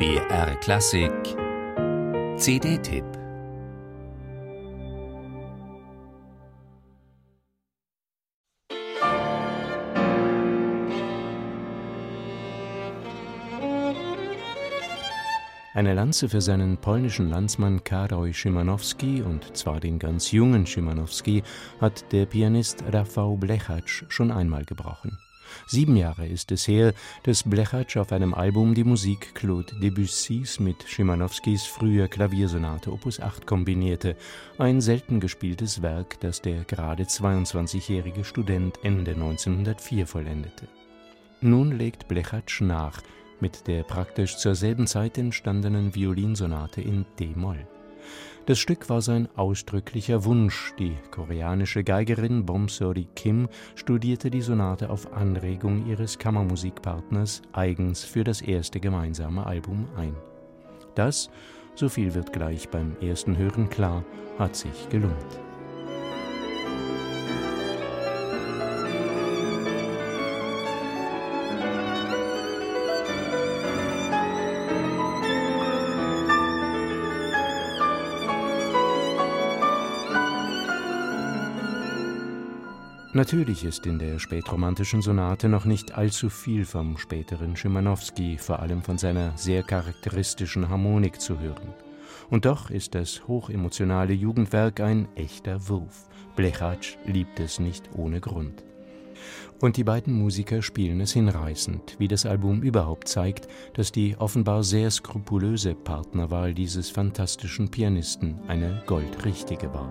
BR Klassik CD-Tipp Eine Lanze für seinen polnischen Landsmann Karol Szymanowski, und zwar den ganz jungen Szymanowski, hat der Pianist Rafał Blechacz schon einmal gebrochen. Sieben Jahre ist es her, dass Blechacz auf einem Album die Musik Claude Debussys mit Szymanowskis früher Klaviersonate Opus 8 kombinierte, ein selten gespieltes Werk, das der gerade 22-jährige Student Ende 1904 vollendete. Nun legt Blechacz nach – mit der praktisch zur selben Zeit entstandenen Violinsonate in d-Moll. Das Stück war sein ausdrücklicher Wunsch. Die koreanische Geigerin Bomsori Kim studierte die Sonate auf Anregung ihres Kammermusikpartners eigens für das erste gemeinsame Album ein. Das, so viel wird gleich beim ersten Hören klar, hat sich gelohnt. Natürlich ist in der spätromantischen Sonate noch nicht allzu viel vom späteren Schimanowski, vor allem von seiner sehr charakteristischen Harmonik zu hören. Und doch ist das hochemotionale Jugendwerk ein echter Wurf. Blechatsch liebt es nicht ohne Grund. Und die beiden Musiker spielen es hinreißend, wie das Album überhaupt zeigt, dass die offenbar sehr skrupulöse Partnerwahl dieses fantastischen Pianisten eine goldrichtige war.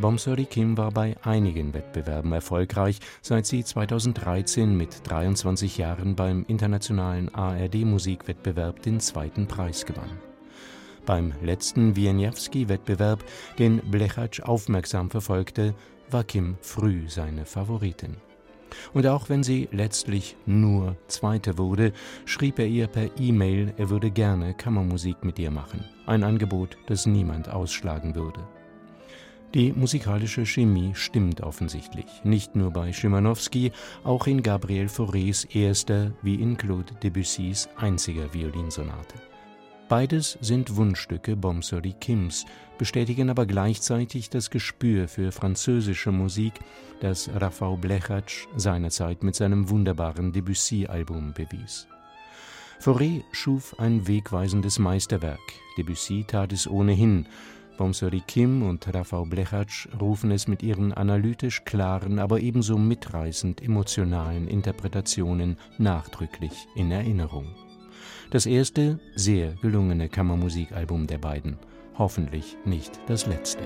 Bomsori Kim war bei einigen Wettbewerben erfolgreich, seit sie 2013 mit 23 Jahren beim internationalen ARD-Musikwettbewerb den zweiten Preis gewann. Beim letzten Wieniawski-Wettbewerb, den Blechacz aufmerksam verfolgte, war Kim früh seine Favoritin. Und auch wenn sie letztlich nur Zweite wurde, schrieb er ihr per E-Mail, er würde gerne Kammermusik mit ihr machen. Ein Angebot, das niemand ausschlagen würde. Die musikalische Chemie stimmt offensichtlich, nicht nur bei Schimanowski, auch in Gabriel Faurés erster wie in Claude Debussys einziger Violinsonate. Beides sind Wunschstücke Bomsori Kims, bestätigen aber gleichzeitig das Gespür für französische Musik, das Rafał Blechacz seinerzeit mit seinem wunderbaren Debussy-Album bewies. Fauré schuf ein wegweisendes Meisterwerk, Debussy tat es ohnehin, Bomsori Kim und Rafał Blechacz rufen es mit ihren analytisch klaren, aber ebenso mitreißend emotionalen Interpretationen nachdrücklich in Erinnerung. Das erste, sehr gelungene Kammermusikalbum der beiden, hoffentlich nicht das letzte.